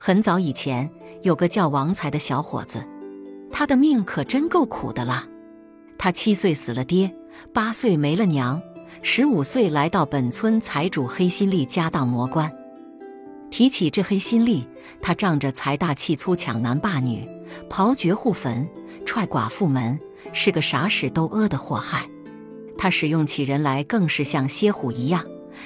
很早以前，有个叫王才的小伙子，他的命可真够苦的啦。他七岁死了爹，八岁没了娘，十五岁来到本村财主黑心力家当魔官。提起这黑心力，他仗着财大气粗，抢男霸女，刨绝户坟，踹寡妇门，是个啥屎都屙的祸害。他使用起人来更是像蝎虎一样，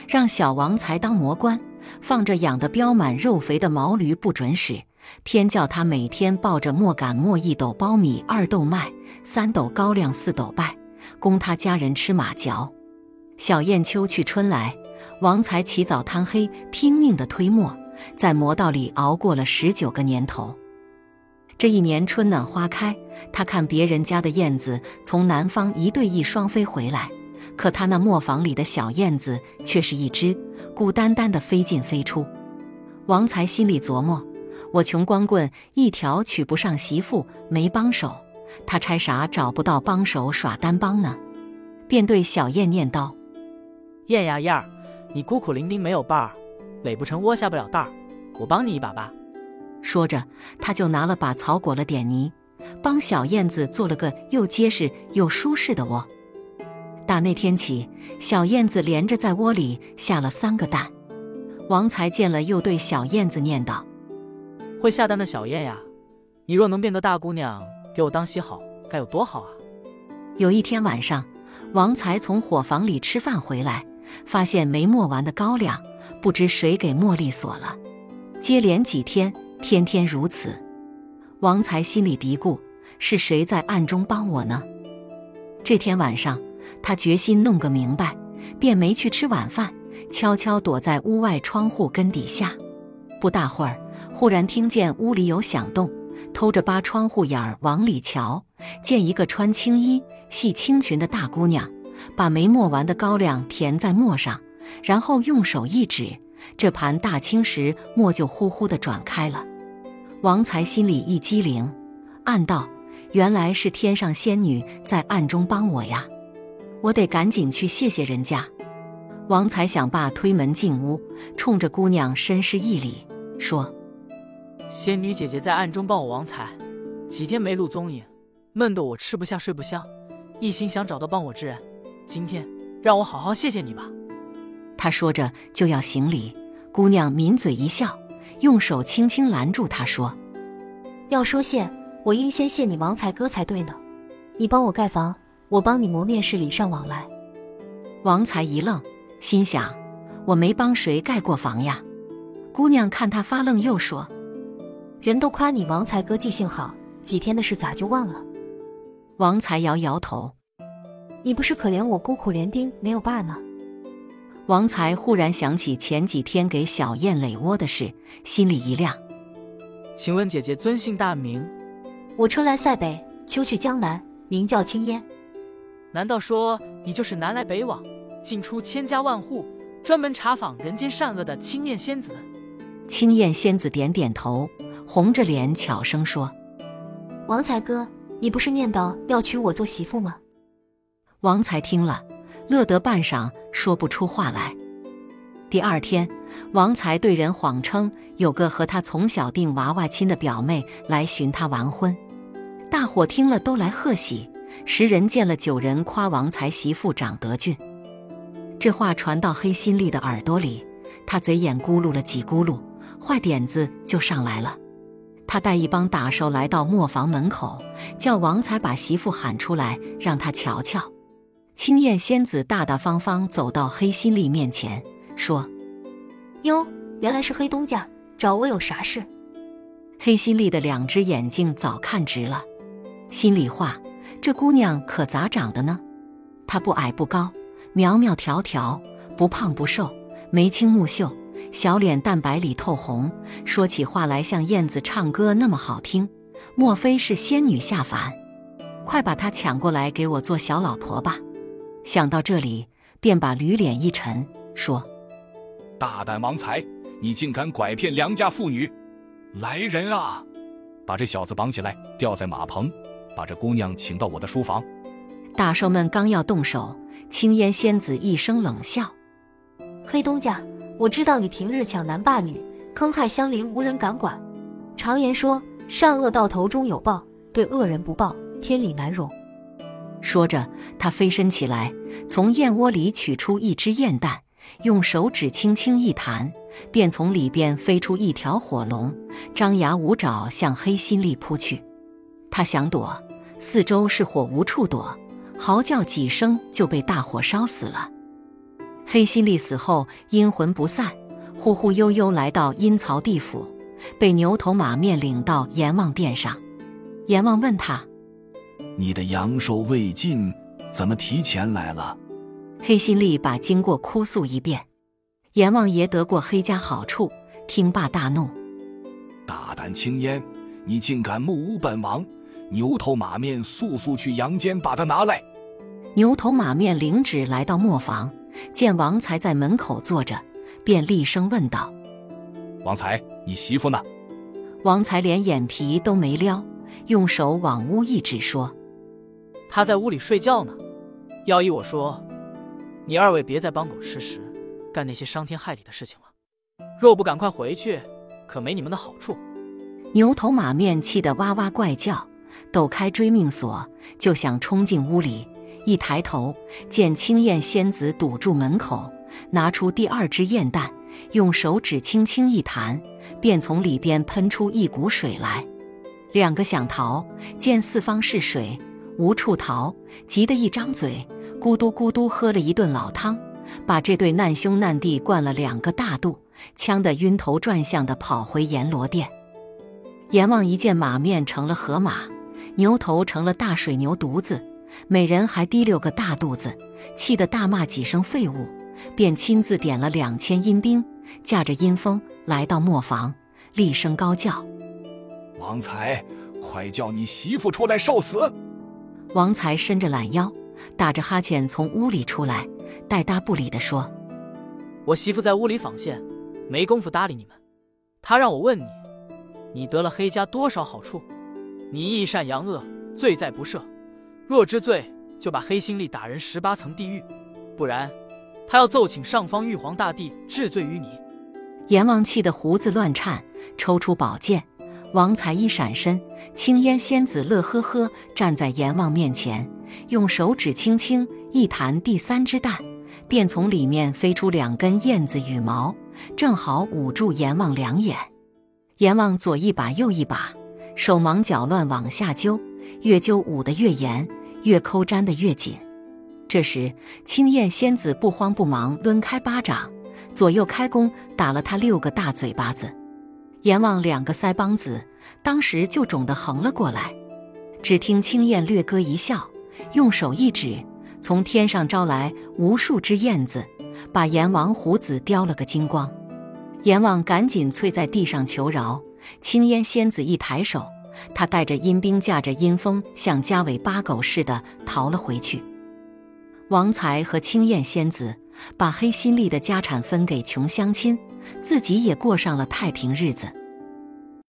让小王才当魔官，放着养的膘满肉肥的毛驴不准使，偏叫他每天抱着磨杆磨一斗苞米，二斗麦，三斗高粱，四斗败，供他家人吃马嚼。小燕秋去春来。王才起早贪黑，拼命的推磨，在磨道里熬过了十九个年头。这一年春暖花开，他看别人家的燕子从南方一对一双飞回来，可他那磨坊里的小燕子却是一只，孤单单的飞进飞出。王才心里琢磨：我穷光棍一条，娶不上媳妇，没帮手，他拆啥找不到帮手耍单帮呢？便对小燕念叨：“燕呀燕儿。”你孤苦伶仃没有伴儿，垒不成窝下不了蛋儿，我帮你一把吧。说着，他就拿了把草裹了点泥，帮小燕子做了个又结实又舒适的窝。打那天起，小燕子连着在窝里下了三个蛋。王才见了，又对小燕子念道：“会下蛋的小燕呀，你若能变得大姑娘，给我当媳好，该有多好啊！”有一天晚上，王才从伙房里吃饭回来。发现没磨完的高粱，不知谁给茉莉锁了。接连几天，天天如此。王才心里嘀咕：是谁在暗中帮我呢？这天晚上，他决心弄个明白，便没去吃晚饭，悄悄躲在屋外窗户根底下。不大会儿，忽然听见屋里有响动，偷着扒窗户眼儿往里瞧，见一个穿青衣、系青裙的大姑娘。把没磨完的高粱填在磨上，然后用手一指，这盘大青石磨就呼呼地转开了。王才心里一激灵，暗道：原来是天上仙女在暗中帮我呀！我得赶紧去谢谢人家。王才想罢，推门进屋，冲着姑娘深施一礼，说：“仙女姐姐在暗中帮我王才，几天没露踪影，闷得我吃不下睡不香，一心想找到帮我之人。”今天让我好好谢谢你吧。他说着就要行礼，姑娘抿嘴一笑，用手轻轻拦住他，说：“要说谢，我应先谢你王才哥才对呢。你帮我盖房，我帮你磨面，是礼尚往来。”王才一愣，心想：“我没帮谁盖过房呀。”姑娘看他发愣，又说：“人都夸你王才哥记性好，几天的事咋就忘了？”王才摇摇头。你不是可怜我孤苦伶仃没有爸吗？王才忽然想起前几天给小燕垒窝的事，心里一亮。请问姐姐尊姓大名？我春来塞北，秋去江南，名叫青烟。难道说你就是南来北往，进出千家万户，专门查访人间善恶的青燕仙子？青燕仙子点点头，红着脸悄声说：“王才哥，你不是念叨要娶我做媳妇吗？”王才听了，乐得半晌说不出话来。第二天，王才对人谎称有个和他从小定娃娃亲的表妹来寻他完婚，大伙听了都来贺喜。十人见了九人夸王才媳妇长得俊。这话传到黑心力的耳朵里，他贼眼咕噜了几咕噜，坏点子就上来了。他带一帮打手来到磨坊门口，叫王才把媳妇喊出来，让他瞧瞧。青燕仙子大大方方走到黑心力面前，说：“哟，原来是黑东家，找我有啥事？”黑心力的两只眼睛早看直了，心里话：这姑娘可咋长的呢？她不矮不高，苗苗条条，不胖不瘦，眉清目秀，小脸蛋白里透红，说起话来像燕子唱歌那么好听，莫非是仙女下凡？快把她抢过来给我做小老婆吧！想到这里，便把驴脸一沉，说：“大胆王才，你竟敢拐骗良家妇女！来人啊，把这小子绑起来，吊在马棚，把这姑娘请到我的书房。”大寿们刚要动手，青烟仙子一声冷笑：“黑东家，我知道你平日抢男霸女，坑害乡邻，无人敢管。常言说，善恶到头终有报，对恶人不报，天理难容。说着，他飞身起来，从燕窝里取出一只燕蛋，用手指轻轻一弹，便从里边飞出一条火龙，张牙舞爪向黑心力扑去。他想躲，四周是火，无处躲，嚎叫几声就被大火烧死了。黑心力死后，阴魂不散，忽忽悠悠来到阴曹地府，被牛头马面领到阎王殿上。阎王问他。你的阳寿未尽，怎么提前来了？黑心力把经过哭诉一遍。阎王爷得过黑家好处，听罢大怒：“大胆青烟，你竟敢目无本王！牛头马面，速速去阳间把他拿来！”牛头马面领旨来到磨坊，见王才在门口坐着，便厉声问道：“王才，你媳妇呢？”王才连眼皮都没撩，用手往屋一指说。他在屋里睡觉呢，要依我说，你二位别再帮狗吃食，干那些伤天害理的事情了。若不赶快回去，可没你们的好处。牛头马面气得哇哇怪叫，抖开追命锁，就想冲进屋里。一抬头，见青燕仙子堵住门口，拿出第二只燕蛋，用手指轻轻一弹，便从里边喷出一股水来。两个想逃，见四方是水。无处逃，急得一张嘴，咕嘟咕嘟喝了一顿老汤，把这对难兄难弟灌了两个大肚，呛得晕头转向的跑回阎罗殿。阎王一见马面成了河马，牛头成了大水牛犊子，每人还提溜个大肚子，气得大骂几声废物，便亲自点了两千阴兵，驾着阴风来到磨坊，厉声高叫：“王才，快叫你媳妇出来受死！”王才伸着懒腰，打着哈欠从屋里出来，带搭不理地说：“我媳妇在屋里纺线，没工夫搭理你们。她让我问你，你得了黑家多少好处？你异善扬恶，罪在不赦。若知罪，就把黑心力打人十八层地狱；不然，他要奏请上方玉皇大帝治罪于你。”阎王气得胡子乱颤，抽出宝剑。王才一闪身，青烟仙子乐呵呵站在阎王面前，用手指轻轻一弹，第三只蛋便从里面飞出两根燕子羽毛，正好捂住阎王两眼。阎王左一把右一把，手忙脚乱往下揪，越揪捂得越严，越抠粘得越紧。这时，青燕仙子不慌不忙抡开巴掌，左右开弓，打了他六个大嘴巴子。阎王两个腮帮子当时就肿得横了过来，只听青燕略咯一笑，用手一指，从天上招来无数只燕子，把阎王胡子叼了个精光。阎王赶紧跪在地上求饶，青烟仙子一抬手，他带着阴兵，驾着阴风，像家尾巴狗似的逃了回去。王才和青燕仙子把黑心力的家产分给穷乡亲。自己也过上了太平日子。